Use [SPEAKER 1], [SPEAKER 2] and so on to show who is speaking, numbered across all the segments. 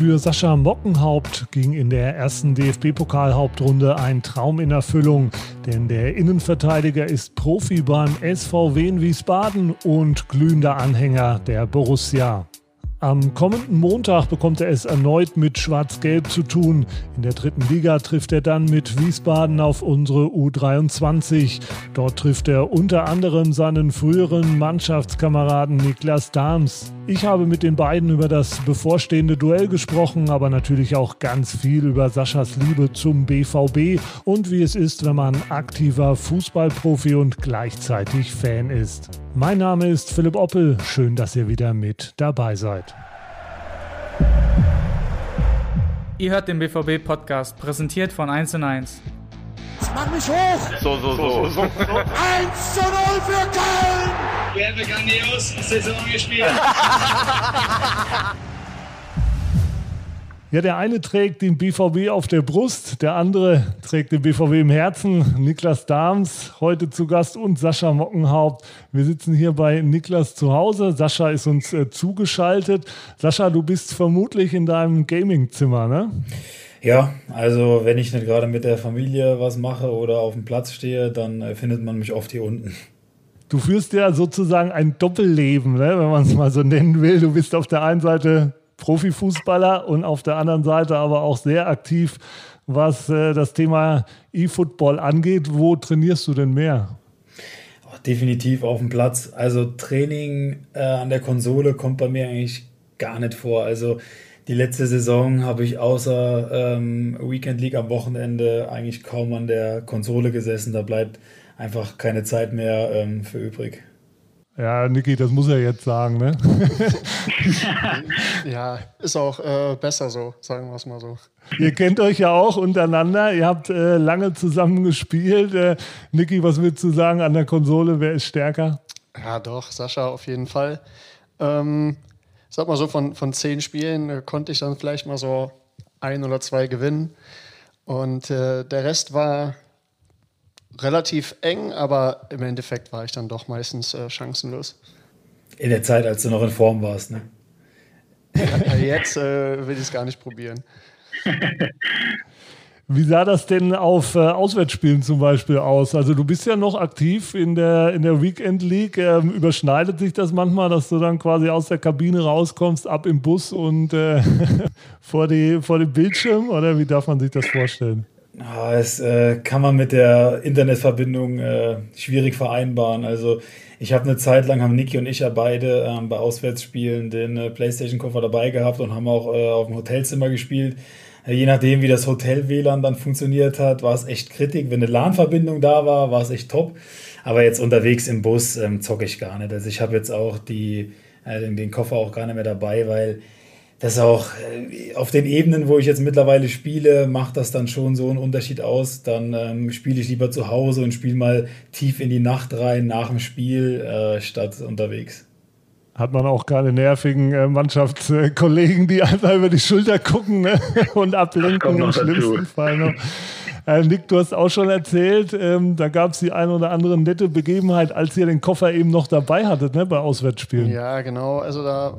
[SPEAKER 1] Für Sascha Mockenhaupt ging in der ersten DFB-Pokal-Hauptrunde ein Traum in Erfüllung, denn der Innenverteidiger ist Profi beim SV Wien Wiesbaden und glühender Anhänger der Borussia. Am kommenden Montag bekommt er es erneut mit Schwarz-Gelb zu tun. In der dritten Liga trifft er dann mit Wiesbaden auf unsere U23. Dort trifft er unter anderem seinen früheren Mannschaftskameraden Niklas Dahms. Ich habe mit den beiden über das bevorstehende Duell gesprochen, aber natürlich auch ganz viel über Saschas Liebe zum BVB und wie es ist, wenn man aktiver Fußballprofi und gleichzeitig Fan ist. Mein Name ist Philipp Oppel. Schön, dass ihr wieder mit dabei seid.
[SPEAKER 2] Ihr hört den BVB-Podcast, präsentiert von 1 und 1.
[SPEAKER 3] Jetzt mach mich hoch!
[SPEAKER 4] So, so, so. so, so. 1
[SPEAKER 3] zu 0 für Köln!
[SPEAKER 5] Wir haben grandios Saison gespielt.
[SPEAKER 1] Ja, der eine trägt den BVB auf der Brust, der andere trägt den BVB im Herzen. Niklas Dahms heute zu Gast und Sascha Mockenhaupt. Wir sitzen hier bei Niklas zu Hause. Sascha ist uns äh, zugeschaltet. Sascha, du bist vermutlich in deinem Gamingzimmer, ne?
[SPEAKER 6] Ja, also wenn ich nicht gerade mit der Familie was mache oder auf dem Platz stehe, dann äh, findet man mich oft hier unten.
[SPEAKER 1] Du führst ja sozusagen ein Doppelleben, ne, wenn man es mal so nennen will. Du bist auf der einen Seite Profifußballer und auf der anderen Seite aber auch sehr aktiv, was äh, das Thema E-Football angeht. Wo trainierst du denn mehr?
[SPEAKER 6] Oh, definitiv auf dem Platz. Also Training äh, an der Konsole kommt bei mir eigentlich gar nicht vor. Also die letzte Saison habe ich außer ähm, Weekend League am Wochenende eigentlich kaum an der Konsole gesessen. Da bleibt einfach keine Zeit mehr ähm, für übrig.
[SPEAKER 1] Ja, Niki, das muss er jetzt sagen, ne?
[SPEAKER 7] ja, ist auch äh, besser so, sagen wir es mal so.
[SPEAKER 1] Ihr kennt euch ja auch untereinander. Ihr habt äh, lange zusammen gespielt. Äh, Niki, was willst du sagen an der Konsole? Wer ist stärker?
[SPEAKER 7] Ja, doch, Sascha auf jeden Fall. Ähm, sag mal so, von, von zehn Spielen äh, konnte ich dann vielleicht mal so ein oder zwei gewinnen. Und äh, der Rest war relativ eng, aber im Endeffekt war ich dann doch meistens äh, chancenlos.
[SPEAKER 6] In der Zeit, als du noch in Form warst, ne?
[SPEAKER 7] Ja, jetzt äh, will ich es gar nicht probieren.
[SPEAKER 1] Wie sah das denn auf äh, Auswärtsspielen zum Beispiel aus? Also du bist ja noch aktiv in der, in der Weekend League. Ähm, überschneidet sich das manchmal, dass du dann quasi aus der Kabine rauskommst, ab im Bus und äh, vor, die, vor dem Bildschirm? Oder wie darf man sich das vorstellen?
[SPEAKER 6] Ah, das äh, kann man mit der Internetverbindung äh, schwierig vereinbaren. Also ich habe eine Zeit lang, haben Niki und ich ja beide ähm, bei Auswärtsspielen den äh, Playstation-Koffer dabei gehabt und haben auch äh, auf dem Hotelzimmer gespielt. Äh, je nachdem, wie das Hotel-WLAN dann funktioniert hat, war es echt kritisch. Wenn eine LAN-Verbindung da war, war es echt top. Aber jetzt unterwegs im Bus ähm, zocke ich gar nicht. Also ich habe jetzt auch die, äh, den Koffer auch gar nicht mehr dabei, weil das auch äh, auf den Ebenen, wo ich jetzt mittlerweile spiele, macht das dann schon so einen Unterschied aus. Dann ähm, spiele ich lieber zu Hause und spiele mal tief in die Nacht rein nach dem Spiel äh, statt unterwegs.
[SPEAKER 1] Hat man auch keine nervigen äh, Mannschaftskollegen, die einfach über die Schulter gucken ne? und ablenken im schlimmsten dazu. Fall noch. Äh, Nick, du hast auch schon erzählt, ähm, da gab es die ein oder andere nette Begebenheit, als ihr den Koffer eben noch dabei hattet ne, bei Auswärtsspielen.
[SPEAKER 7] Ja, genau. Also da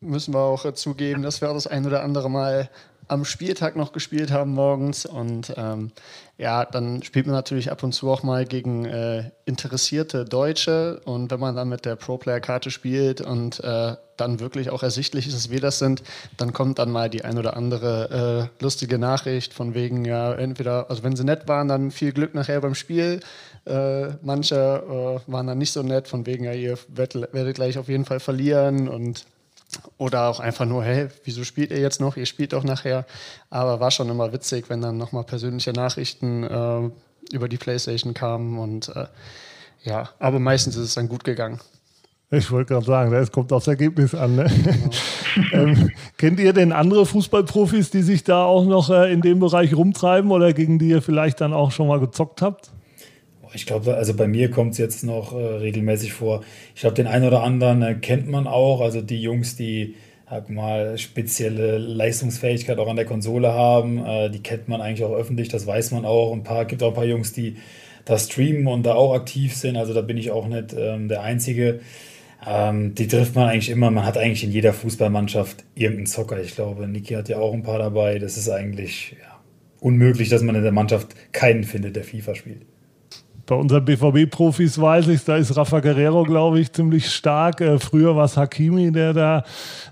[SPEAKER 7] müssen wir auch zugeben, dass wir das ein oder andere Mal am Spieltag noch gespielt haben morgens. Und ähm, ja, dann spielt man natürlich ab und zu auch mal gegen äh, interessierte Deutsche. Und wenn man dann mit der Pro-Player-Karte spielt und äh, dann wirklich auch ersichtlich ist, dass wir das sind, dann kommt dann mal die ein oder andere äh, lustige Nachricht von wegen, ja, entweder, also wenn sie nett waren, dann viel Glück nachher beim Spiel. Äh, manche äh, waren dann nicht so nett, von wegen, ja, ihr werdet, werdet gleich auf jeden Fall verlieren und oder auch einfach nur, hey, wieso spielt ihr jetzt noch? Ihr spielt doch nachher. Aber war schon immer witzig, wenn dann nochmal persönliche Nachrichten äh, über die Playstation kamen. Und äh, ja, aber meistens ist es dann gut gegangen.
[SPEAKER 1] Ich wollte gerade sagen, es kommt aufs Ergebnis an. Ne? Genau. ähm, kennt ihr denn andere Fußballprofis, die sich da auch noch äh, in dem Bereich rumtreiben oder gegen die ihr vielleicht dann auch schon mal gezockt habt?
[SPEAKER 6] Ich glaube, also bei mir kommt es jetzt noch äh, regelmäßig vor. Ich glaube, den einen oder anderen äh, kennt man auch. Also die Jungs, die sag mal spezielle Leistungsfähigkeit auch an der Konsole haben, äh, die kennt man eigentlich auch öffentlich. Das weiß man auch. Ein paar gibt auch ein paar Jungs, die da streamen und da auch aktiv sind. Also da bin ich auch nicht ähm, der Einzige. ähm, die trifft man eigentlich immer. Man hat eigentlich in jeder Fußballmannschaft irgendeinen Zocker. Ich glaube, Niki hat ja auch ein paar dabei. Das ist eigentlich ja, unmöglich, dass man in der Mannschaft keinen findet, der FIFA spielt.
[SPEAKER 1] Bei unseren BVB-Profis weiß ich, da ist Rafa Guerrero, glaube ich, ziemlich stark. Äh, früher war es Hakimi, der da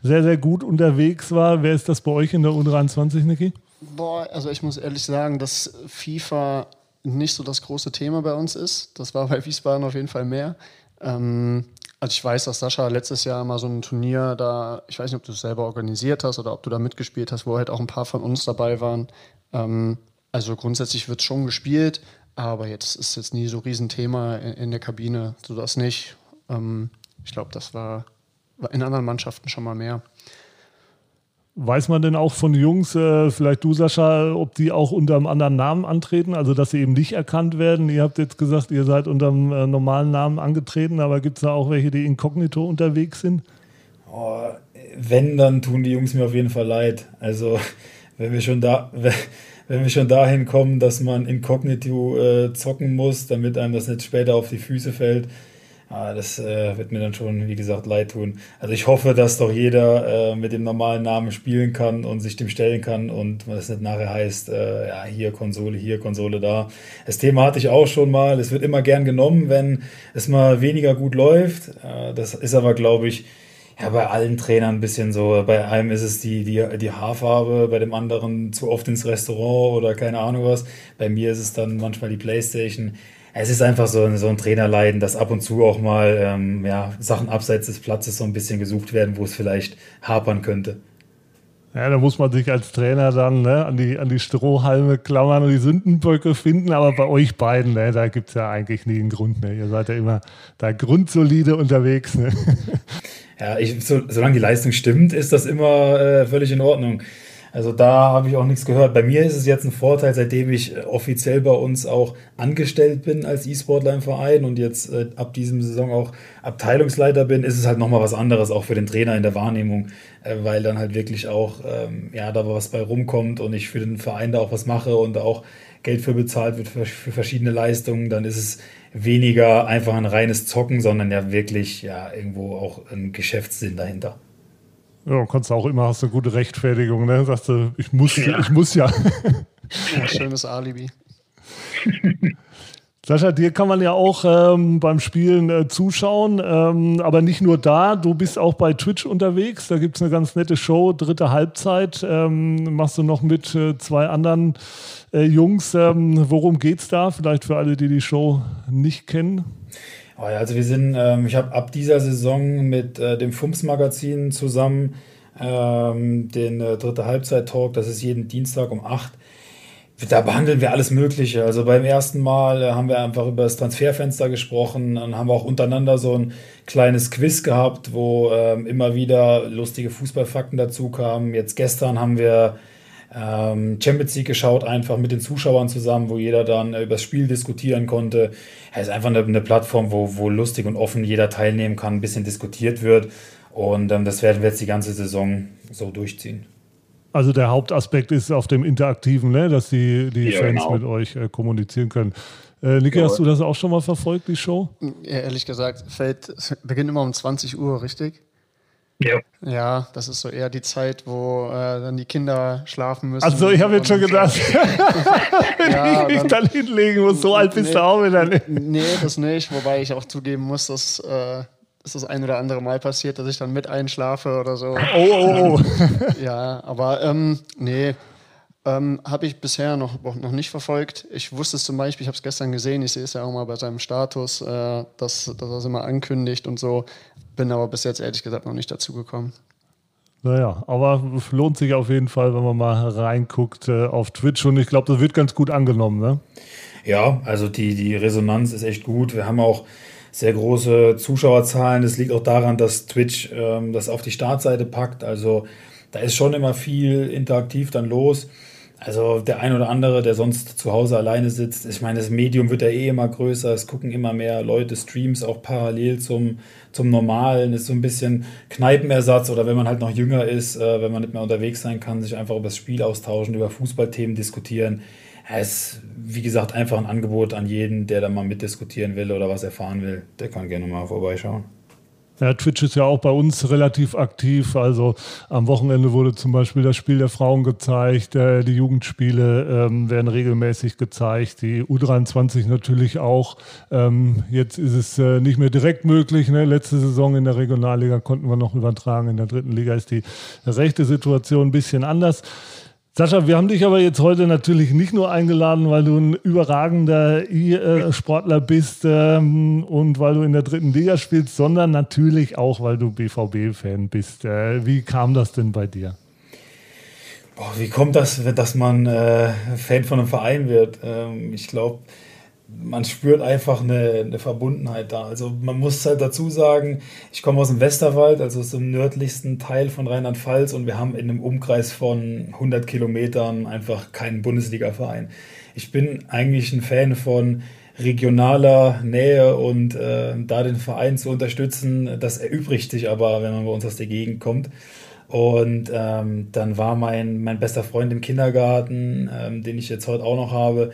[SPEAKER 1] sehr, sehr gut unterwegs war. Wer ist das bei euch in der U23, Niki?
[SPEAKER 7] Boah, also ich muss ehrlich sagen, dass FIFA nicht so das große Thema bei uns ist. Das war bei Wiesbaden auf jeden Fall mehr. Ähm, also ich weiß, dass Sascha letztes Jahr mal so ein Turnier da, ich weiß nicht, ob du es selber organisiert hast oder ob du da mitgespielt hast, wo halt auch ein paar von uns dabei waren. Ähm, also grundsätzlich wird schon gespielt, aber jetzt ist jetzt nie so ein Riesenthema in, in der Kabine, so das nicht. Ähm, ich glaube, das war, war in anderen Mannschaften schon mal mehr.
[SPEAKER 1] Weiß man denn auch von Jungs, äh, vielleicht du Sascha, ob die auch unter einem anderen Namen antreten, also dass sie eben nicht erkannt werden? Ihr habt jetzt gesagt, ihr seid unter einem äh, normalen Namen angetreten, aber gibt es da auch welche, die inkognito unterwegs sind?
[SPEAKER 6] Oh, wenn, dann tun die Jungs mir auf jeden Fall leid. Also wenn wir schon da, wenn wir schon dahin kommen, dass man inkognito äh, zocken muss, damit einem das nicht später auf die Füße fällt, ah, das äh, wird mir dann schon, wie gesagt, leid tun. Also ich hoffe, dass doch jeder äh, mit dem normalen Namen spielen kann und sich dem stellen kann und was nicht nachher heißt, äh, ja, hier Konsole, hier Konsole, da. Das Thema hatte ich auch schon mal. Es wird immer gern genommen, wenn es mal weniger gut läuft. Äh, das ist aber, glaube ich, ja, bei allen Trainern ein bisschen so. Bei einem ist es die, die, die Haarfarbe, bei dem anderen zu oft ins Restaurant oder keine Ahnung was. Bei mir ist es dann manchmal die Playstation. Es ist einfach so, so ein Trainerleiden, dass ab und zu auch mal ähm, ja, Sachen abseits des Platzes so ein bisschen gesucht werden, wo es vielleicht hapern könnte.
[SPEAKER 1] Ja, da muss man sich als Trainer dann ne, an, die, an die Strohhalme klammern und die Sündenböcke finden. Aber bei euch beiden, ne, da gibt es ja eigentlich nie einen Grund. Ne? Ihr seid ja immer da grundsolide unterwegs. Ne?
[SPEAKER 6] Ja, ich, so, solange die Leistung stimmt, ist das immer äh, völlig in Ordnung. Also da habe ich auch nichts gehört. Bei mir ist es jetzt ein Vorteil, seitdem ich äh, offiziell bei uns auch angestellt bin als E-Sportler im Verein und jetzt äh, ab diesem Saison auch Abteilungsleiter bin, ist es halt nochmal was anderes, auch für den Trainer in der Wahrnehmung, äh, weil dann halt wirklich auch ähm, ja, da was bei rumkommt und ich für den Verein da auch was mache und auch Geld für bezahlt wird für, für verschiedene Leistungen, dann ist es weniger einfach ein reines Zocken, sondern ja wirklich ja irgendwo auch ein Geschäftssinn dahinter.
[SPEAKER 1] Ja, kannst auch immer, hast du eine gute Rechtfertigung, ne? Sagst du, ich muss ja. Ich muss ja.
[SPEAKER 7] ja schönes Alibi.
[SPEAKER 1] Sascha, dir kann man ja auch ähm, beim Spielen äh, zuschauen, ähm, aber nicht nur da. Du bist auch bei Twitch unterwegs. Da gibt es eine ganz nette Show, dritte Halbzeit. Ähm, machst du noch mit äh, zwei anderen äh, Jungs. Ähm, worum geht's da? Vielleicht für alle, die die Show nicht kennen.
[SPEAKER 6] Oh also wir sind, ähm, ich habe ab dieser Saison mit äh, dem FUMS-Magazin zusammen ähm, den äh, dritte Halbzeit-Talk, das ist jeden Dienstag um 8 da behandeln wir alles Mögliche. Also beim ersten Mal äh, haben wir einfach über das Transferfenster gesprochen, dann haben wir auch untereinander so ein kleines Quiz gehabt, wo ähm, immer wieder lustige Fußballfakten dazu kamen. Jetzt gestern haben wir ähm, Champions League geschaut, einfach mit den Zuschauern zusammen, wo jeder dann äh, über das Spiel diskutieren konnte. Es ist einfach eine, eine, Plattform, wo, wo lustig und offen jeder teilnehmen kann, ein bisschen diskutiert wird. Und ähm, das werden wir jetzt die ganze Saison so durchziehen.
[SPEAKER 1] Also der Hauptaspekt ist auf dem Interaktiven, ne? dass die, die ja, Fans genau. mit euch äh, kommunizieren können. Äh, Niki, ja. hast du das auch schon mal verfolgt, die Show?
[SPEAKER 7] Ja, ehrlich gesagt, fällt, beginnt immer um 20 Uhr, richtig?
[SPEAKER 6] Ja.
[SPEAKER 7] Ja, das ist so eher die Zeit, wo äh, dann die Kinder schlafen müssen.
[SPEAKER 1] Also ich habe jetzt schon gedacht, wenn ja, ich mich dann, dann, hinlegen muss, so alt bist nee, du auch wieder nicht.
[SPEAKER 7] Nee, das nicht, wobei ich auch zugeben muss, dass äh, ist das ein oder andere Mal passiert, dass ich dann mit einschlafe oder so.
[SPEAKER 1] Oh, oh, oh.
[SPEAKER 7] ja, aber ähm, nee, ähm, habe ich bisher noch, noch nicht verfolgt. Ich wusste es zum Beispiel, ich habe es gestern gesehen, ich sehe es ja auch mal bei seinem Status, äh, dass, dass er es immer ankündigt und so. Bin aber bis jetzt ehrlich gesagt noch nicht dazu gekommen.
[SPEAKER 1] Naja, aber lohnt sich auf jeden Fall, wenn man mal reinguckt äh, auf Twitch und ich glaube, das wird ganz gut angenommen, ne?
[SPEAKER 6] Ja, also die, die Resonanz ist echt gut. Wir haben auch sehr große Zuschauerzahlen. Das liegt auch daran, dass Twitch ähm, das auf die Startseite packt. Also da ist schon immer viel interaktiv dann los. Also der ein oder andere, der sonst zu Hause alleine sitzt, ich meine, das Medium wird ja eh immer größer, es gucken immer mehr Leute Streams auch parallel zum, zum Normalen, ist so ein bisschen Kneipenersatz oder wenn man halt noch jünger ist, äh, wenn man nicht mehr unterwegs sein kann, sich einfach über das Spiel austauschen, über Fußballthemen diskutieren. Es ist, wie gesagt, einfach ein Angebot an jeden, der da mal mitdiskutieren will oder was erfahren will, der kann gerne mal vorbeischauen.
[SPEAKER 1] Ja, Twitch ist ja auch bei uns relativ aktiv. Also am Wochenende wurde zum Beispiel das Spiel der Frauen gezeigt, äh, die Jugendspiele ähm, werden regelmäßig gezeigt, die U23 natürlich auch. Ähm, jetzt ist es äh, nicht mehr direkt möglich. Ne? Letzte Saison in der Regionalliga konnten wir noch übertragen. In der dritten Liga ist die rechte Situation ein bisschen anders. Sascha, wir haben dich aber jetzt heute natürlich nicht nur eingeladen, weil du ein überragender E-Sportler bist ähm, und weil du in der dritten Liga spielst, sondern natürlich auch, weil du BVB-Fan bist. Äh, wie kam das denn bei dir?
[SPEAKER 6] Boah, wie kommt das, dass man äh, Fan von einem Verein wird? Ähm, ich glaube, man spürt einfach eine, eine, Verbundenheit da. Also man muss halt dazu sagen, ich komme aus dem Westerwald, also aus dem nördlichsten Teil von Rheinland-Pfalz und wir haben in einem Umkreis von 100 Kilometern einfach keinen Bundesliga-Verein. Ich bin eigentlich ein Fan von regionaler Nähe und äh, da den Verein zu unterstützen, das erübrigt sich aber, wenn man bei uns aus der Gegend kommt. Und ähm, dann war mein, mein bester Freund im Kindergarten, ähm, den ich jetzt heute auch noch habe,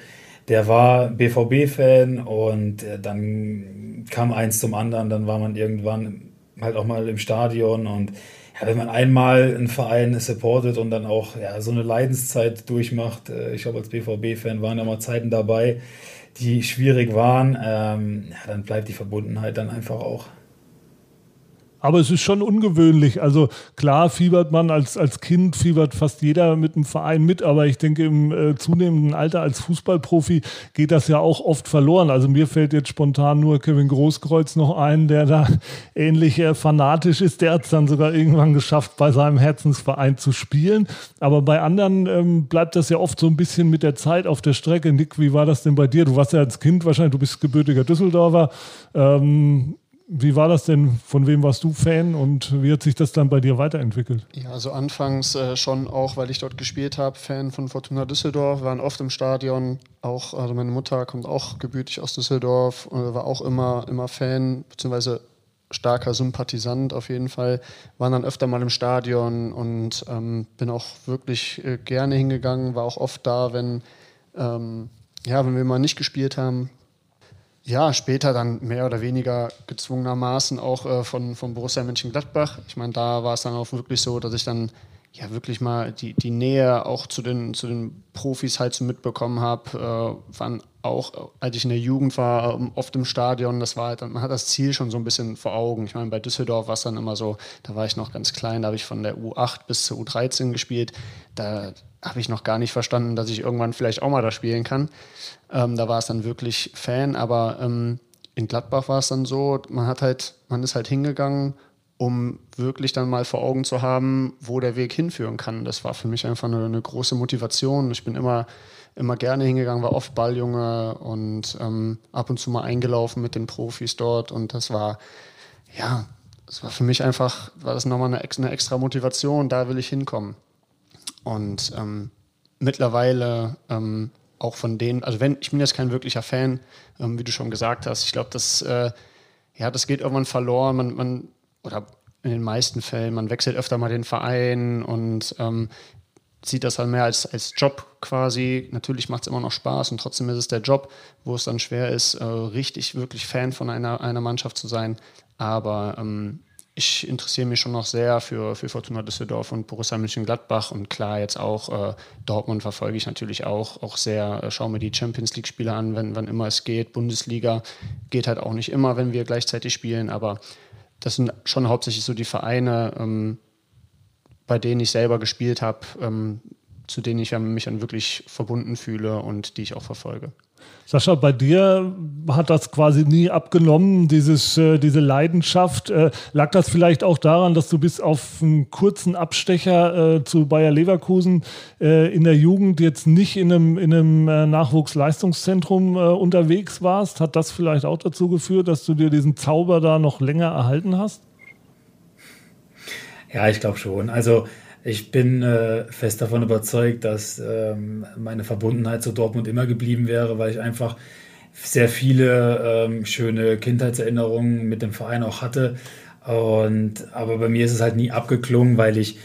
[SPEAKER 6] der war BVB-Fan und äh, dann kam eins zum anderen, dann war man irgendwann halt auch mal im Stadion und ja, wenn man einmal einen Verein supportet und dann auch ja, so eine Leidenszeit durchmacht, äh, ich glaube als BVB-Fan waren ja mal Zeiten dabei, die schwierig waren, ähm, ja, dann bleibt die Verbundenheit dann einfach auch.
[SPEAKER 1] Aber es ist schon ungewöhnlich. Also klar fiebert man als, als Kind, fiebert fast jeder mit einem Verein mit, aber ich denke, im äh, zunehmenden Alter als Fußballprofi geht das ja auch oft verloren. Also mir fällt jetzt spontan nur Kevin Großkreuz noch ein, der da ähnlich äh, fanatisch ist. Der hat es dann sogar irgendwann geschafft, bei seinem Herzensverein zu spielen. Aber bei anderen ähm, bleibt das ja oft so ein bisschen mit der Zeit auf der Strecke. Nick, wie war das denn bei dir? Du warst ja als Kind wahrscheinlich, du bist gebürtiger Düsseldorfer. Ähm, wie war das denn? Von wem warst du Fan und wie hat sich das dann bei dir weiterentwickelt?
[SPEAKER 7] Ja, also anfangs äh, schon auch, weil ich dort gespielt habe, Fan von Fortuna Düsseldorf, waren oft im Stadion. Auch, also meine Mutter kommt auch gebürtig aus Düsseldorf, äh, war auch immer, immer Fan, beziehungsweise starker Sympathisant auf jeden Fall. Waren dann öfter mal im Stadion und ähm, bin auch wirklich äh, gerne hingegangen, war auch oft da, wenn, ähm, ja, wenn wir mal nicht gespielt haben, ja, später dann mehr oder weniger gezwungenermaßen auch äh, von, von Borussia Mönchengladbach. Ich meine, da war es dann auch wirklich so, dass ich dann ja wirklich mal die, die Nähe auch zu den, zu den Profis halt so mitbekommen habe. Äh, waren auch, als ich in der Jugend war, ähm, oft im Stadion, das war halt, man hat das Ziel schon so ein bisschen vor Augen. Ich meine, bei Düsseldorf war es dann immer so, da war ich noch ganz klein, da habe ich von der U8 bis zur U13 gespielt. Da habe ich noch gar nicht verstanden, dass ich irgendwann vielleicht auch mal da spielen kann. Ähm, da war es dann wirklich Fan, aber ähm, in Gladbach war es dann so, man hat halt, man ist halt hingegangen, um wirklich dann mal vor Augen zu haben, wo der Weg hinführen kann. Das war für mich einfach eine, eine große Motivation. Ich bin immer, immer gerne hingegangen, war oft Balljunge und ähm, ab und zu mal eingelaufen mit den Profis dort und das war, ja, das war für mich einfach, war das nochmal eine, eine extra Motivation, da will ich hinkommen. Und ähm, mittlerweile ähm, auch von denen, also wenn, ich bin jetzt kein wirklicher Fan, ähm, wie du schon gesagt hast. Ich glaube, das, äh, ja, das geht irgendwann verloren. Man, man, oder in den meisten Fällen, man wechselt öfter mal den Verein und ähm, sieht das dann mehr als, als Job quasi. Natürlich macht es immer noch Spaß und trotzdem ist es der Job, wo es dann schwer ist, äh, richtig, wirklich Fan von einer, einer Mannschaft zu sein. Aber ähm, ich interessiere mich schon noch sehr für, für Fortuna Düsseldorf und Borussia Mönchengladbach. Und klar jetzt auch äh, Dortmund verfolge ich natürlich auch, auch sehr, äh, schaue mir die Champions League Spiele an, wenn, wann immer es geht. Bundesliga geht halt auch nicht immer, wenn wir gleichzeitig spielen, aber das sind schon hauptsächlich so die Vereine, ähm, bei denen ich selber gespielt habe, ähm, zu denen ich mich dann wirklich verbunden fühle und die ich auch verfolge.
[SPEAKER 1] Sascha, bei dir hat das quasi nie abgenommen, dieses, äh, diese Leidenschaft. Äh, lag das vielleicht auch daran, dass du bis auf einen kurzen Abstecher äh, zu Bayer Leverkusen äh, in der Jugend jetzt nicht in einem, in einem äh, Nachwuchsleistungszentrum äh, unterwegs warst? Hat das vielleicht auch dazu geführt, dass du dir diesen Zauber da noch länger erhalten hast?
[SPEAKER 6] Ja, ich glaube schon. Also ich bin äh, fest davon überzeugt, dass ähm, meine Verbundenheit zu Dortmund immer geblieben wäre, weil ich einfach sehr viele ähm, schöne Kindheitserinnerungen mit dem Verein auch hatte. Und, aber bei mir ist es halt nie abgeklungen, weil ich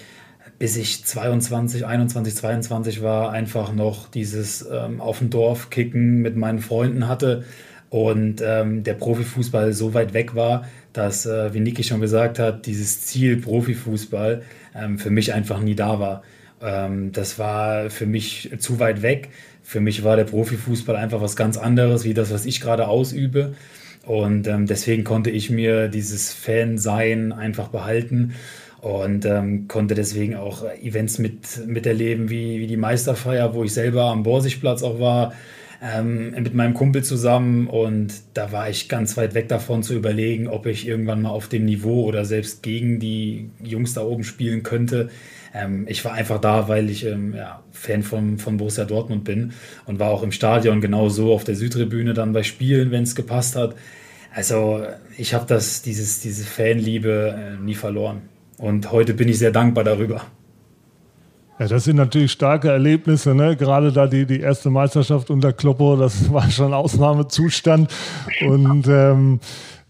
[SPEAKER 6] bis ich 22, 21, 22 war, einfach noch dieses ähm, auf dem Dorf kicken mit meinen Freunden hatte.
[SPEAKER 8] und ähm, der Profifußball so weit weg war, dass, äh, wie Niki schon gesagt hat, dieses Ziel Profifußball ähm, für mich einfach nie da war. Ähm, das war für mich zu weit weg. Für mich war der Profifußball einfach was ganz anderes, wie das, was ich gerade ausübe. Und ähm, deswegen konnte ich mir dieses Fan-Sein einfach behalten und ähm, konnte deswegen auch Events mit, miterleben, wie, wie die Meisterfeier, wo ich selber am Borsigplatz auch war, ähm, mit meinem Kumpel zusammen. Und da war ich ganz weit weg davon zu überlegen, ob ich irgendwann mal auf dem Niveau oder selbst gegen die Jungs da oben spielen könnte. Ähm, ich war einfach da, weil ich ähm, ja, Fan von, von Borussia Dortmund bin und war auch im Stadion genauso auf der Südtribüne dann bei Spielen, wenn es gepasst hat. Also ich habe das, dieses, diese Fanliebe äh, nie verloren. Und heute bin ich sehr dankbar darüber.
[SPEAKER 1] Ja, das sind natürlich starke Erlebnisse, ne? Gerade da die, die erste Meisterschaft unter Kloppo, das war schon Ausnahmezustand. Und ähm,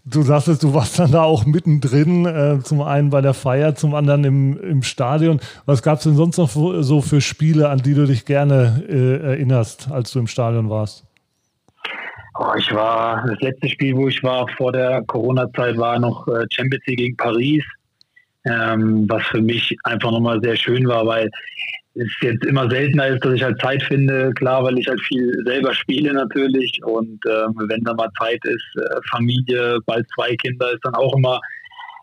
[SPEAKER 1] du sagtest, du warst dann da auch mittendrin, äh, zum einen bei der Feier, zum anderen im, im Stadion. Was gab es denn sonst noch so für Spiele, an die du dich gerne äh, erinnerst, als du im Stadion warst?
[SPEAKER 6] Oh, ich war, das letzte Spiel, wo ich war vor der Corona-Zeit, war noch äh, Champions League gegen Paris ähm, was für mich einfach nochmal sehr schön war, weil es jetzt immer seltener ist, dass ich halt Zeit finde, klar, weil ich halt viel selber spiele natürlich und äh, wenn da mal Zeit ist, äh, Familie, bald zwei Kinder, ist dann auch immer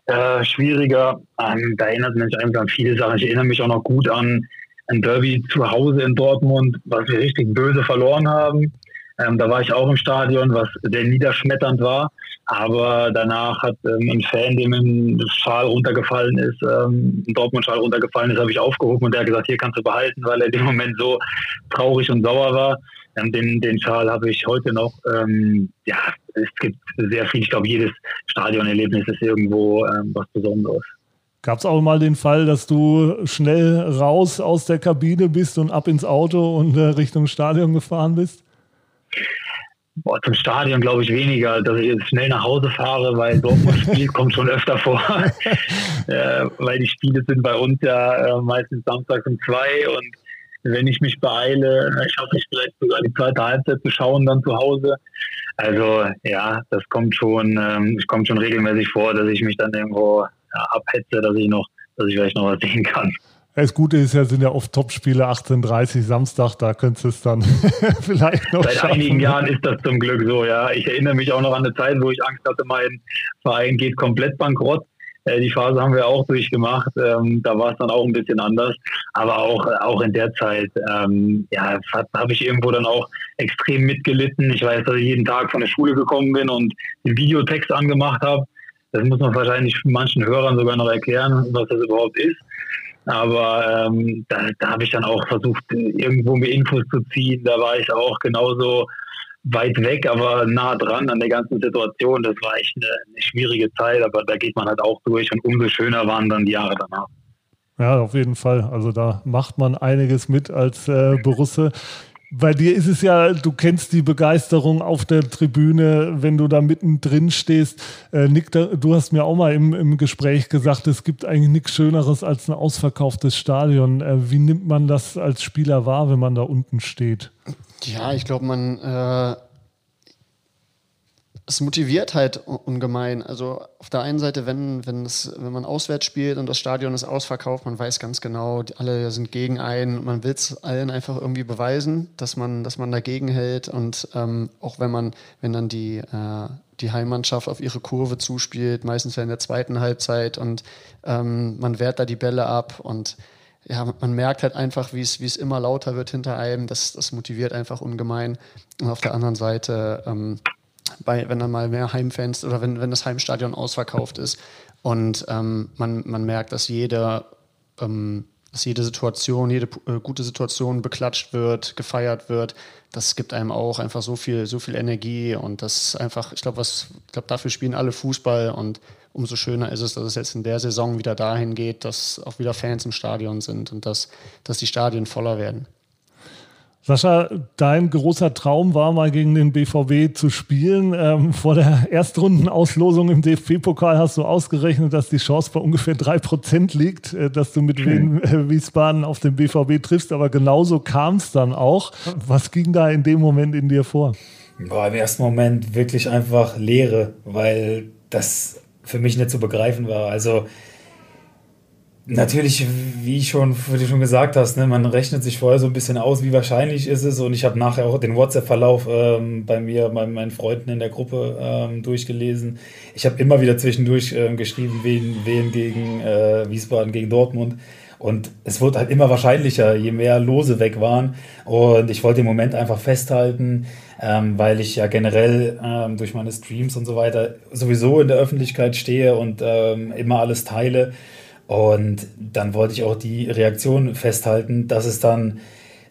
[SPEAKER 6] äh, schwieriger. Ähm, da erinnert man sich einfach an viele Sachen. Ich erinnere mich auch noch gut an ein Derby zu Hause in Dortmund, was wir richtig böse verloren haben. Ähm, da war ich auch im Stadion, was sehr niederschmetternd war. Aber danach hat ähm, ein Fan, dem ein Schal runtergefallen ist, ähm, ein Dortmund-Schal runtergefallen ist, habe ich aufgehoben und der hat gesagt, hier kannst du behalten, weil er in dem Moment so traurig und sauer war. Ähm, den, den Schal habe ich heute noch. Ähm, ja, es gibt sehr viel. Ich glaube, jedes Stadionerlebnis ist irgendwo ähm, was Besonderes.
[SPEAKER 1] Gab es auch mal den Fall, dass du schnell raus aus der Kabine bist und ab ins Auto und äh, Richtung Stadion gefahren bist?
[SPEAKER 6] Boah, zum Stadion glaube ich weniger, dass ich jetzt schnell nach Hause fahre, weil Dortmund spielt, kommt schon öfter vor. äh, weil die Spiele sind bei uns ja äh, meistens samstags um zwei und wenn ich mich beeile, schaffe ich vielleicht sogar die zweite Halbzeit zu schauen dann zu Hause. Also ja, das kommt schon, ähm, es kommt schon regelmäßig vor, dass ich mich dann irgendwo ja, abhetze, dass ich noch, dass ich vielleicht noch was sehen kann.
[SPEAKER 1] Das Gute ist ja, sind ja oft Topspiele 18.30 Samstag, da könntest du es dann vielleicht noch
[SPEAKER 6] Seit
[SPEAKER 1] schaffen.
[SPEAKER 6] einigen Jahren ist das zum Glück so, ja. Ich erinnere mich auch noch an eine Zeit, wo ich Angst hatte, mein Verein geht komplett bankrott. Äh, die Phase haben wir auch durchgemacht. Ähm, da war es dann auch ein bisschen anders. Aber auch, auch in der Zeit, ähm, ja, habe ich irgendwo dann auch extrem mitgelitten. Ich weiß, dass ich jeden Tag von der Schule gekommen bin und den Videotext angemacht habe. Das muss man wahrscheinlich manchen Hörern sogar noch erklären, was das überhaupt ist. Aber ähm, da, da habe ich dann auch versucht, irgendwo mir Infos zu ziehen. Da war ich auch genauso weit weg, aber nah dran an der ganzen Situation. Das war echt eine, eine schwierige Zeit, aber da geht man halt auch durch und umso schöner waren dann die Jahre danach.
[SPEAKER 1] Ja, auf jeden Fall. Also da macht man einiges mit als äh, Borusse bei dir ist es ja, du kennst die Begeisterung auf der Tribüne, wenn du da mittendrin stehst. Äh, Nick, du hast mir auch mal im, im Gespräch gesagt, es gibt eigentlich nichts Schöneres als ein ausverkauftes Stadion. Äh, wie nimmt man das als Spieler wahr, wenn man da unten steht?
[SPEAKER 7] Ja, ich glaube, man äh, es motiviert halt ungemein. Also auf der einen Seite, wenn, wenn, es, wenn man auswärts spielt und das Stadion ist ausverkauft, man weiß ganz genau, alle sind gegen einen. Man will es allen einfach irgendwie beweisen, dass man, dass man dagegen hält. Und ähm, auch wenn man, wenn dann die, äh, die Heimmannschaft auf ihre Kurve zuspielt, meistens ja in der zweiten Halbzeit und ähm, man wehrt da die Bälle ab und ja, man merkt halt einfach, wie es, wie es immer lauter wird hinter einem. Das, das motiviert einfach ungemein. Und auf der anderen Seite, ähm, bei, wenn dann mal mehr Heimfans oder wenn, wenn das Heimstadion ausverkauft ist und ähm, man, man merkt, dass jede, ähm, dass jede Situation, jede äh, gute Situation beklatscht wird, gefeiert wird, das gibt einem auch einfach so viel, so viel Energie und das einfach, ich glaube, was, ich glaube, dafür spielen alle Fußball und umso schöner ist es, dass es jetzt in der Saison wieder dahin geht, dass auch wieder Fans im Stadion sind und dass, dass die Stadien voller werden.
[SPEAKER 1] Sascha, dein großer Traum war mal gegen den BVB zu spielen. Ähm, vor der Erstrundenauslosung im DFB-Pokal hast du ausgerechnet, dass die Chance bei ungefähr drei Prozent liegt, äh, dass du mit Wien äh, Wiesbaden auf den BVB triffst. Aber genauso kam es dann auch. Was ging da in dem Moment in dir vor?
[SPEAKER 6] Boah, im ersten Moment wirklich einfach Leere, weil das für mich nicht zu begreifen war. Also Natürlich, wie schon, wie du schon gesagt hast, ne, man rechnet sich vorher so ein bisschen aus, wie wahrscheinlich ist es. Und ich habe nachher auch den WhatsApp-Verlauf ähm, bei mir, bei meinen Freunden in der Gruppe ähm, durchgelesen. Ich habe immer wieder zwischendurch ähm, geschrieben, wen, wen gegen äh, Wiesbaden, gegen Dortmund. Und es wurde halt immer wahrscheinlicher, je mehr Lose weg waren. Und ich wollte den Moment einfach festhalten, ähm, weil ich ja generell ähm, durch meine Streams und so weiter sowieso in der Öffentlichkeit stehe und ähm, immer alles teile. Und dann wollte ich auch die Reaktion festhalten, dass es dann,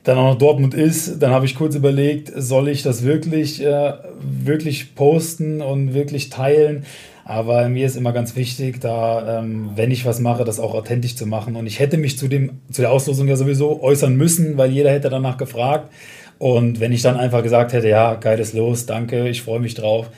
[SPEAKER 6] dann auch noch Dortmund ist. Dann habe ich kurz überlegt, soll ich das wirklich, äh, wirklich posten und wirklich teilen? Aber mir ist immer ganz wichtig, da, ähm, wenn ich was mache, das auch authentisch zu machen. Und ich hätte mich zu, dem, zu der Auslosung ja sowieso äußern müssen, weil jeder hätte danach gefragt. Und wenn ich dann einfach gesagt hätte, ja, geiles Los, danke, ich freue mich drauf,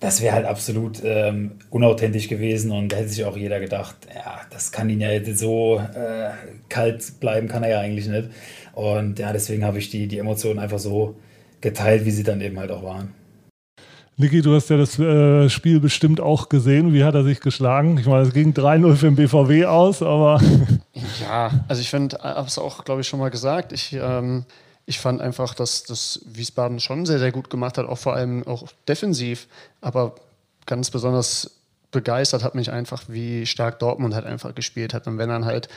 [SPEAKER 6] das wäre halt absolut ähm, unauthentisch gewesen und da hätte sich auch jeder gedacht, ja, das kann ihn ja jetzt so äh, kalt bleiben, kann er ja eigentlich nicht. Und ja, deswegen habe ich die, die Emotionen einfach so geteilt, wie sie dann eben halt auch waren.
[SPEAKER 1] Niki, du hast ja das äh, Spiel bestimmt auch gesehen. Wie hat er sich geschlagen? Ich meine, es ging 3-0 für den BVW aus, aber.
[SPEAKER 7] ja, also ich finde, ich habe es auch, glaube ich, schon mal gesagt. Ich ähm, ich fand einfach, dass das Wiesbaden schon sehr, sehr gut gemacht hat, auch vor allem auch defensiv. Aber ganz besonders begeistert hat mich einfach, wie stark Dortmund halt einfach gespielt hat. Und wenn dann halt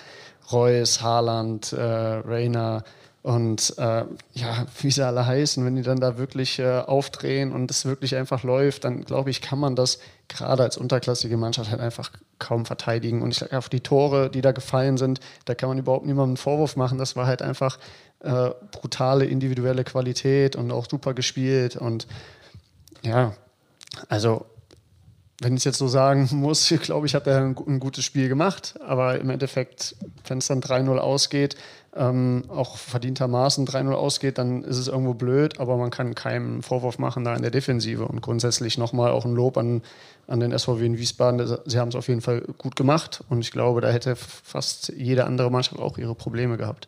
[SPEAKER 7] Reus, Haaland, äh, Reiner und äh, ja, wie sie alle heißen, wenn die dann da wirklich äh, aufdrehen und es wirklich einfach läuft, dann glaube ich, kann man das gerade als unterklassige Mannschaft halt einfach kaum verteidigen. Und ich sage, auf die Tore, die da gefallen sind, da kann man überhaupt niemandem einen Vorwurf machen. Das war halt einfach äh, brutale individuelle Qualität und auch super gespielt. Und ja, also wenn ich jetzt so sagen muss, ich glaube, ich habe ein, ein, gutes Spiel gemacht, aber im Endeffekt, wenn es dann 3-0 ausgeht, ähm, auch verdientermaßen 3-0 ausgeht, dann ist es irgendwo blöd, aber man kann keinen Vorwurf machen da in der Defensive. Und grundsätzlich nochmal auch ein Lob an, an den SVW in Wiesbaden. Sie haben es auf jeden Fall gut gemacht und ich glaube, da hätte fast jede andere Mannschaft auch ihre Probleme gehabt.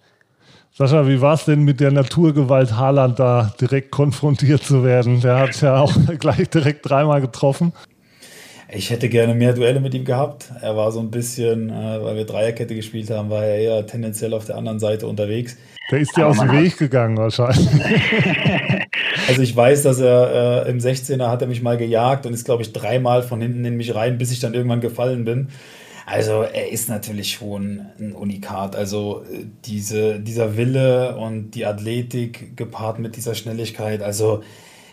[SPEAKER 1] Sascha, wie war es denn mit der Naturgewalt Haaland da direkt konfrontiert zu werden? Der hat ja auch gleich direkt dreimal getroffen.
[SPEAKER 6] Ich hätte gerne mehr Duelle mit ihm gehabt. Er war so ein bisschen, äh, weil wir Dreierkette gespielt haben, war er eher tendenziell auf der anderen Seite unterwegs.
[SPEAKER 1] Der ist ja aus dem Weg gegangen wahrscheinlich.
[SPEAKER 6] also ich weiß, dass er äh, im 16er hat er mich mal gejagt und ist, glaube ich, dreimal von hinten in mich rein, bis ich dann irgendwann gefallen bin. Also er ist natürlich schon ein Unikat. Also äh, diese, dieser Wille und die Athletik gepaart mit dieser Schnelligkeit, also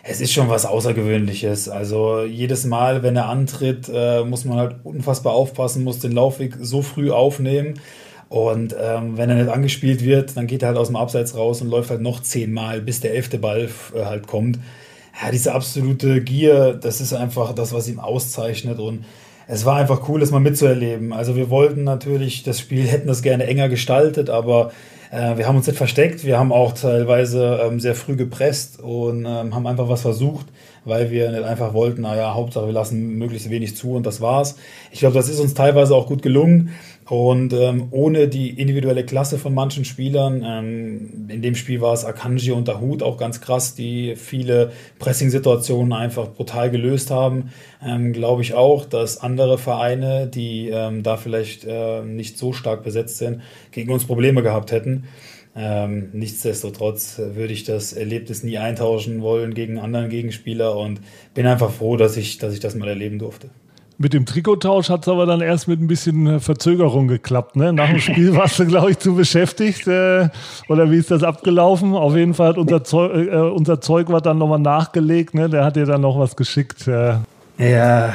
[SPEAKER 6] es ist schon was Außergewöhnliches. Also jedes Mal, wenn er antritt, äh, muss man halt unfassbar aufpassen, muss den Laufweg so früh aufnehmen. Und ähm, wenn er nicht angespielt wird, dann geht er halt aus dem Abseits raus und läuft halt noch zehnmal, bis der elfte Ball äh, halt kommt. Ja, diese absolute Gier, das ist einfach das, was ihn auszeichnet. Und es war einfach cool, das mal mitzuerleben. Also wir wollten natürlich das Spiel, hätten das gerne enger gestaltet, aber äh, wir haben uns nicht versteckt. Wir haben auch teilweise ähm, sehr früh gepresst und ähm, haben einfach was versucht, weil wir nicht einfach wollten, naja, Hauptsache wir lassen möglichst wenig zu und das war's. Ich glaube, das ist uns teilweise auch gut gelungen. Und ähm, ohne die individuelle Klasse von manchen Spielern, ähm, in dem Spiel war es Akanji und Dahut auch ganz krass, die viele Pressing-Situationen einfach brutal gelöst haben, ähm, glaube ich auch, dass andere Vereine, die ähm, da vielleicht äh, nicht so stark besetzt sind, gegen uns Probleme gehabt hätten. Ähm, nichtsdestotrotz würde ich das Erlebnis nie eintauschen wollen gegen anderen Gegenspieler und bin einfach froh, dass ich, dass ich das mal erleben durfte.
[SPEAKER 1] Mit dem Trikottausch hat es aber dann erst mit ein bisschen äh, Verzögerung geklappt. Ne? Nach dem Spiel warst du, glaube ich, zu beschäftigt. Äh, oder wie ist das abgelaufen? Auf jeden Fall hat unser Zeug, äh, unser Zeug war dann nochmal nachgelegt. Ne? Der hat dir dann noch was geschickt.
[SPEAKER 6] Äh. Ja,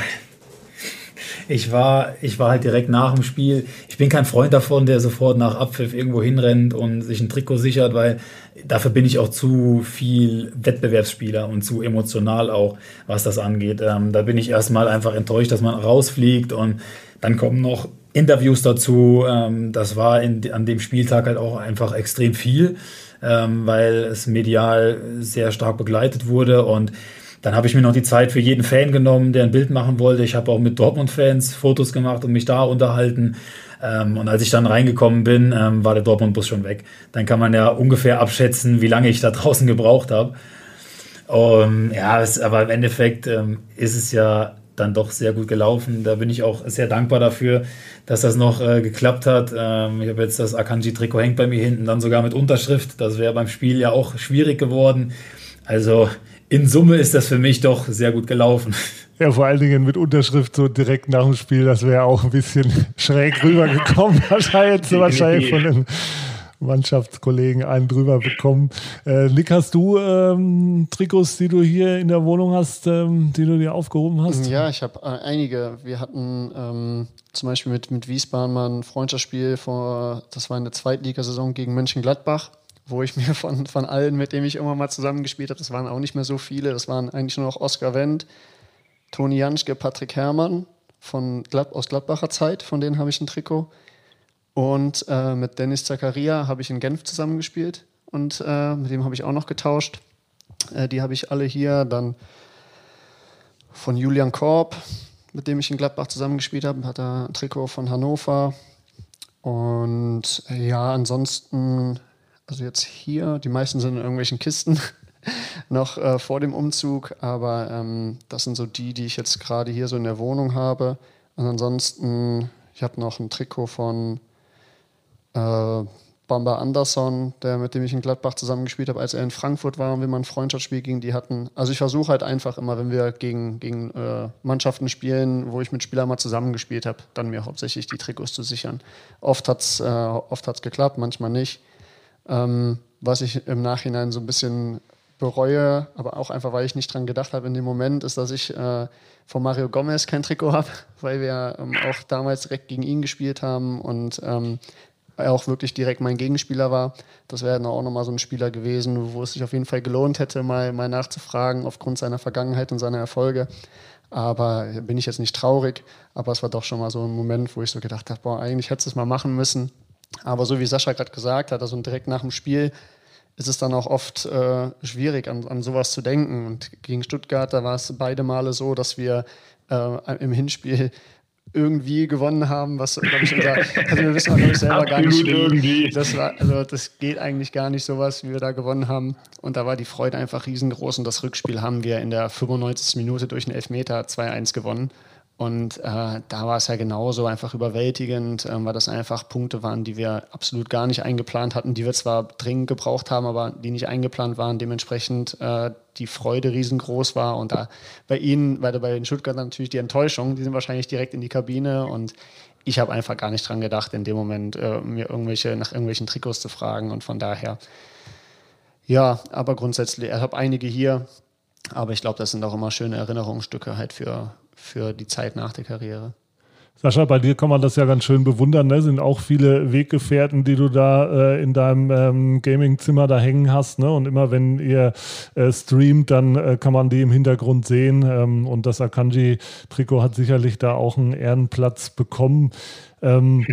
[SPEAKER 6] ich war, ich war halt direkt nach dem Spiel. Ich bin kein Freund davon, der sofort nach Abpfiff irgendwo hinrennt und sich ein Trikot sichert, weil dafür bin ich auch zu viel Wettbewerbsspieler und zu emotional auch, was das angeht. Ähm, da bin ich erstmal einfach enttäuscht, dass man rausfliegt und dann kommen noch Interviews dazu. Ähm, das war in, an dem Spieltag halt auch einfach extrem viel, ähm, weil es medial sehr stark begleitet wurde und dann habe ich mir noch die Zeit für jeden Fan genommen, der ein Bild machen wollte. Ich habe auch mit Dortmund-Fans Fotos gemacht und mich da unterhalten. Ähm, und als ich dann reingekommen bin, ähm, war der Dortmund-Bus schon weg. Dann kann man ja ungefähr abschätzen, wie lange ich da draußen gebraucht habe. Um, ja, es, aber im Endeffekt ähm, ist es ja dann doch sehr gut gelaufen. Da bin ich auch sehr dankbar dafür, dass das noch äh, geklappt hat. Ähm, ich habe jetzt das Akanji-Trikot hängt bei mir hinten, dann sogar mit Unterschrift. Das wäre beim Spiel ja auch schwierig geworden. Also in Summe ist das für mich doch sehr gut gelaufen.
[SPEAKER 1] Ja, vor allen Dingen mit Unterschrift so direkt nach dem Spiel, das wäre auch ein bisschen schräg rübergekommen. wahrscheinlich, wahrscheinlich von den Mannschaftskollegen einen drüber bekommen. Äh, Nick, hast du ähm, Trikots, die du hier in der Wohnung hast, ähm, die du dir aufgehoben hast?
[SPEAKER 7] Ja, ich habe äh, einige. Wir hatten ähm, zum Beispiel mit, mit Wiesbaden mal ein Freundschaftsspiel vor, das war in der Zweitligasaison gegen Mönchengladbach wo ich mir von, von allen, mit denen ich irgendwann mal zusammengespielt habe, das waren auch nicht mehr so viele, das waren eigentlich nur noch Oskar Wendt, Toni Janschke, Patrick Herrmann von Glad aus Gladbacher Zeit, von denen habe ich ein Trikot. Und äh, mit Dennis Zakaria habe ich in Genf zusammengespielt und äh, mit dem habe ich auch noch getauscht. Äh, die habe ich alle hier. Dann von Julian Korb, mit dem ich in Gladbach zusammengespielt habe, hat er ein Trikot von Hannover. Und ja, ansonsten, also jetzt hier, die meisten sind in irgendwelchen Kisten noch äh, vor dem Umzug, aber ähm, das sind so die, die ich jetzt gerade hier so in der Wohnung habe. Und ansonsten, ich habe noch ein Trikot von äh, Bamba Anderson, der mit dem ich in Gladbach zusammengespielt habe, als er in Frankfurt war und wir mal ein Freundschaftsspiel gegen die hatten. Also ich versuche halt einfach immer, wenn wir gegen, gegen äh, Mannschaften spielen, wo ich mit Spielern mal zusammengespielt habe, dann mir hauptsächlich die Trikots zu sichern. Oft hat es äh, geklappt, manchmal nicht. Ähm, was ich im Nachhinein so ein bisschen bereue, aber auch einfach, weil ich nicht dran gedacht habe in dem Moment, ist, dass ich äh, von Mario Gomez kein Trikot habe, weil wir ähm, auch damals direkt gegen ihn gespielt haben und ähm, er auch wirklich direkt mein Gegenspieler war. Das wäre dann auch nochmal so ein Spieler gewesen, wo es sich auf jeden Fall gelohnt hätte, mal, mal nachzufragen aufgrund seiner Vergangenheit und seiner Erfolge. Aber bin ich jetzt nicht traurig, aber es war doch schon mal so ein Moment, wo ich so gedacht habe, boah, eigentlich hättest du es mal machen müssen. Aber so wie Sascha gerade gesagt hat, also direkt nach dem Spiel ist es dann auch oft äh, schwierig, an, an sowas zu denken. Und gegen Stuttgart, da war es beide Male so, dass wir äh, im Hinspiel irgendwie gewonnen haben, was glaube ich unser, also wir wissen glaube ich selber gar nicht irgendwie. Das war, also das geht eigentlich gar nicht sowas, wie wir da gewonnen haben. Und da war die Freude einfach riesengroß und das Rückspiel haben wir in der 95. Minute durch einen Elfmeter 2-1 gewonnen. Und äh, da war es ja genauso einfach überwältigend, äh, weil das einfach Punkte waren, die wir absolut gar nicht eingeplant hatten, die wir zwar dringend gebraucht haben, aber die nicht eingeplant waren. Dementsprechend äh, die Freude riesengroß war. Und da bei ihnen, weil bei den Stuttgartern natürlich die Enttäuschung, die sind wahrscheinlich direkt in die Kabine und ich habe einfach gar nicht dran gedacht, in dem Moment äh, mir irgendwelche nach irgendwelchen Trikots zu fragen. Und von daher, ja, aber grundsätzlich, ich habe einige hier, aber ich glaube, das sind auch immer schöne Erinnerungsstücke halt für, für die Zeit nach der Karriere.
[SPEAKER 1] Sascha, bei dir kann man das ja ganz schön bewundern. Ne? Sind auch viele Weggefährten, die du da äh, in deinem ähm, Gaming-Zimmer da hängen hast. Ne? Und immer wenn ihr äh, streamt, dann äh, kann man die im Hintergrund sehen. Ähm, und das Akanji-Trikot hat sicherlich da auch einen Ehrenplatz bekommen. Ähm,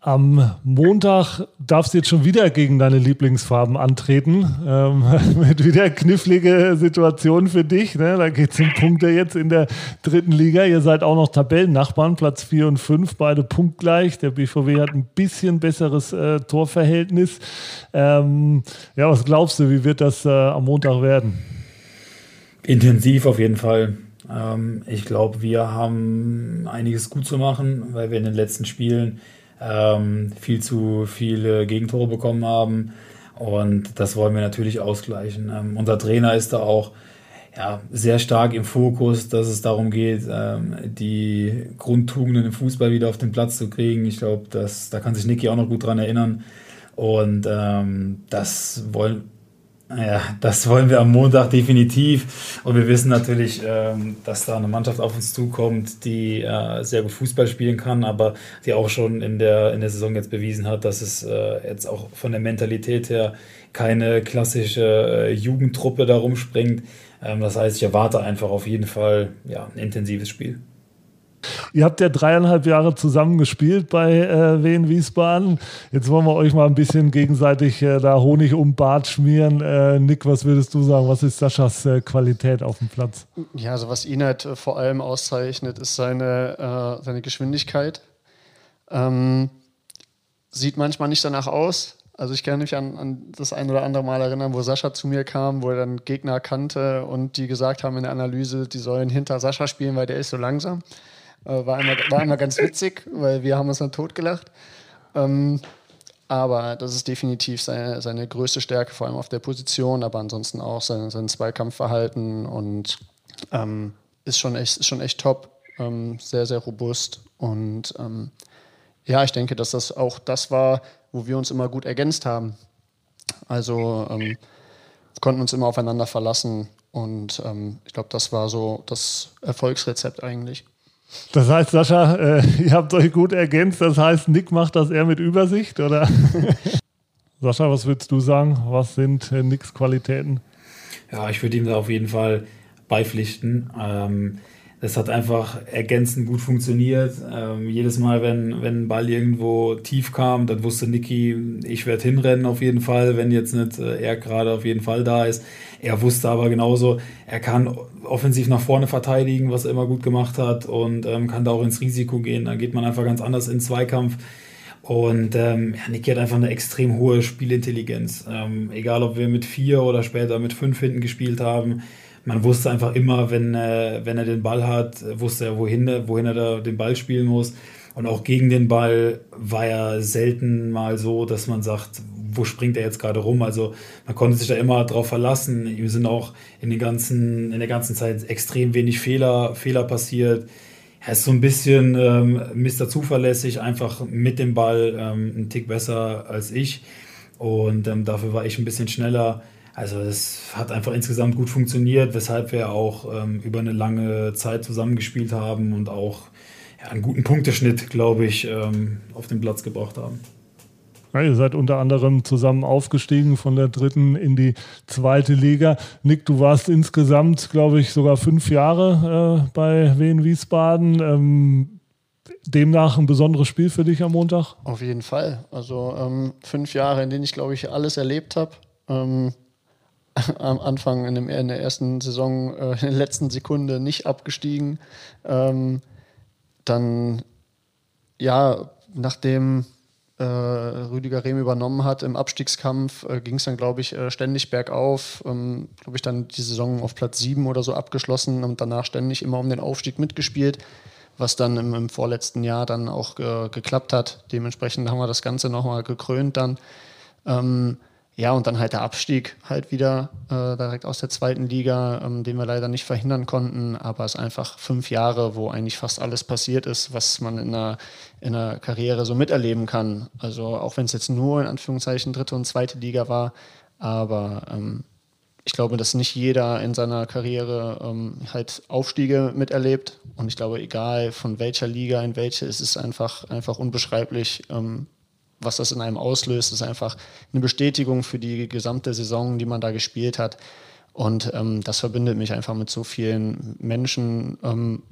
[SPEAKER 1] am Montag darfst du jetzt schon wieder gegen deine Lieblingsfarben antreten. Ähm, mit wieder knifflige Situation für dich. Ne? Da geht es um Punkte jetzt in der dritten Liga. Ihr seid auch noch Tabellennachbarn, Platz 4 und 5, beide punktgleich. Der BVW hat ein bisschen besseres äh, Torverhältnis. Ähm, ja, was glaubst du, wie wird das äh, am Montag werden?
[SPEAKER 6] Intensiv auf jeden Fall. Ähm, ich glaube, wir haben einiges gut zu machen, weil wir in den letzten Spielen ähm, viel zu viele Gegentore bekommen haben. Und das wollen wir natürlich ausgleichen. Ähm, unser Trainer ist da auch ja, sehr stark im Fokus, dass es darum geht, ähm, die Grundtugenden im Fußball wieder auf den Platz zu kriegen. Ich glaube, da kann sich Niki auch noch gut dran erinnern. Und ähm, das wollen, ja, das wollen wir am Montag definitiv. Und wir wissen natürlich, ähm, dass da eine Mannschaft auf uns zukommt, die äh, sehr gut Fußball spielen kann, aber die auch schon in der, in der Saison jetzt bewiesen hat, dass es äh, jetzt auch von der Mentalität her keine klassische äh, Jugendtruppe da rumspringt. Ähm, das heißt, ich erwarte einfach auf jeden Fall ja, ein intensives Spiel.
[SPEAKER 1] Ihr habt ja dreieinhalb Jahre zusammen gespielt bei äh, Wien Wiesbaden. Jetzt wollen wir euch mal ein bisschen gegenseitig äh, da Honig um Bart schmieren. Äh, Nick, was würdest du sagen? Was ist Saschas äh, Qualität auf dem Platz?
[SPEAKER 7] Ja, also was ihn halt äh, vor allem auszeichnet, ist seine, äh, seine Geschwindigkeit. Ähm, sieht manchmal nicht danach aus, Also ich kann mich an, an, das ein oder andere Mal erinnern, wo Sascha zu mir kam, wo er dann Gegner kannte und die gesagt haben in der Analyse, die sollen hinter Sascha spielen, weil der ist so langsam. Äh, war, immer, war immer ganz witzig, weil wir haben uns dann totgelacht. Ähm, aber das ist definitiv seine, seine größte Stärke, vor allem auf der Position, aber ansonsten auch sein, sein Zweikampfverhalten und ähm, ist, schon echt, ist schon echt top, ähm, sehr, sehr robust. Und ähm, ja, ich denke, dass das auch das war, wo wir uns immer gut ergänzt haben. Also ähm, konnten uns immer aufeinander verlassen und ähm, ich glaube, das war so das Erfolgsrezept eigentlich.
[SPEAKER 1] Das heißt, Sascha, äh, ihr habt euch gut ergänzt. Das heißt, Nick macht das eher mit Übersicht, oder? Sascha, was würdest du sagen? Was sind äh, Nicks Qualitäten?
[SPEAKER 6] Ja, ich würde ihm da auf jeden Fall beipflichten. Ähm, das hat einfach ergänzend gut funktioniert. Ähm, jedes Mal, wenn, wenn ein Ball irgendwo tief kam, dann wusste Niki, ich werde hinrennen auf jeden Fall, wenn jetzt nicht äh, er gerade auf jeden Fall da ist. Er wusste aber genauso, er kann offensiv nach vorne verteidigen, was er immer gut gemacht hat und ähm, kann da auch ins Risiko gehen. Dann geht man einfach ganz anders in Zweikampf. Und ähm, ja, Niki hat einfach eine extrem hohe Spielintelligenz. Ähm, egal, ob wir mit vier oder später mit fünf hinten gespielt haben man wusste einfach immer, wenn, äh, wenn er den Ball hat, wusste er, wohin, wohin er da den Ball spielen muss. Und auch gegen den Ball war er selten mal so, dass man sagt, wo springt er jetzt gerade rum? Also man konnte sich da immer drauf verlassen. Ihm sind auch in, den ganzen, in der ganzen Zeit extrem wenig Fehler, Fehler passiert. Er ist so ein bisschen ähm, Mr. Zuverlässig, einfach mit dem Ball ähm, ein Tick besser als ich. Und ähm, dafür war ich ein bisschen schneller. Also es hat einfach insgesamt gut funktioniert, weshalb wir auch ähm, über eine lange Zeit zusammengespielt haben und auch ja, einen guten Punkteschnitt, glaube ich, ähm, auf den Platz gebracht haben.
[SPEAKER 1] Ja, ihr seid unter anderem zusammen aufgestiegen von der dritten in die zweite Liga. Nick, du warst insgesamt, glaube ich, sogar fünf Jahre äh, bei Wien Wiesbaden. Ähm, demnach ein besonderes Spiel für dich am Montag?
[SPEAKER 7] Auf jeden Fall. Also ähm, fünf Jahre, in denen ich, glaube ich, alles erlebt habe. Ähm, am Anfang in, dem, in der ersten Saison äh, in der letzten Sekunde nicht abgestiegen. Ähm, dann, ja, nachdem äh, Rüdiger Rehm übernommen hat im Abstiegskampf, äh, ging es dann, glaube ich, äh, ständig bergauf. Ähm, glaube ich, dann die Saison auf Platz 7 oder so abgeschlossen und danach ständig immer um den Aufstieg mitgespielt, was dann im, im vorletzten Jahr dann auch geklappt hat. Dementsprechend haben wir das Ganze nochmal gekrönt dann. Ähm, ja, und dann halt der Abstieg halt wieder äh, direkt aus der zweiten Liga, ähm, den wir leider nicht verhindern konnten. Aber es ist einfach fünf Jahre, wo eigentlich fast alles passiert ist, was man in einer, in einer Karriere so miterleben kann. Also auch wenn es jetzt nur in Anführungszeichen dritte und zweite Liga war. Aber ähm, ich glaube, dass nicht jeder in seiner Karriere ähm, halt Aufstiege miterlebt. Und ich glaube, egal von welcher Liga in welche, ist es einfach, einfach unbeschreiblich, ähm, was das in einem auslöst, ist einfach eine Bestätigung für die gesamte Saison, die man da gespielt hat. Und ähm, das verbindet mich einfach mit so vielen Menschen, ähm,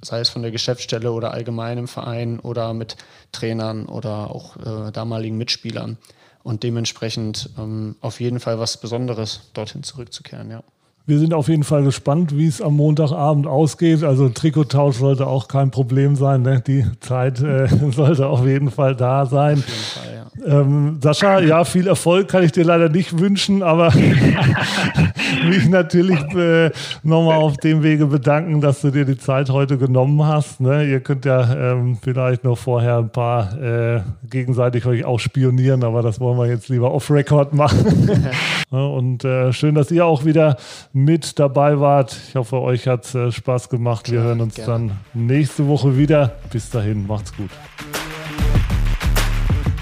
[SPEAKER 7] sei es von der Geschäftsstelle oder allgemein im Verein oder mit Trainern oder auch äh, damaligen Mitspielern. Und dementsprechend ähm, auf jeden Fall was Besonderes, dorthin zurückzukehren, ja.
[SPEAKER 1] Wir sind auf jeden Fall gespannt, wie es am Montagabend ausgeht. Also Trikottausch sollte auch kein Problem sein. Ne? Die Zeit äh, sollte auf jeden Fall da sein. Auf jeden Fall, ja. Ähm, Sascha, ja, viel Erfolg kann ich dir leider nicht wünschen, aber mich natürlich äh, nochmal auf dem Wege bedanken, dass du dir die Zeit heute genommen hast. Ne? Ihr könnt ja ähm, vielleicht noch vorher ein paar äh, gegenseitig euch auch spionieren, aber das wollen wir jetzt lieber off-Record machen. Und äh, schön, dass ihr auch wieder mit dabei wart. Ich hoffe, euch hat es äh, Spaß gemacht. Wir hören uns gerne. dann nächste Woche wieder. Bis dahin, macht's gut.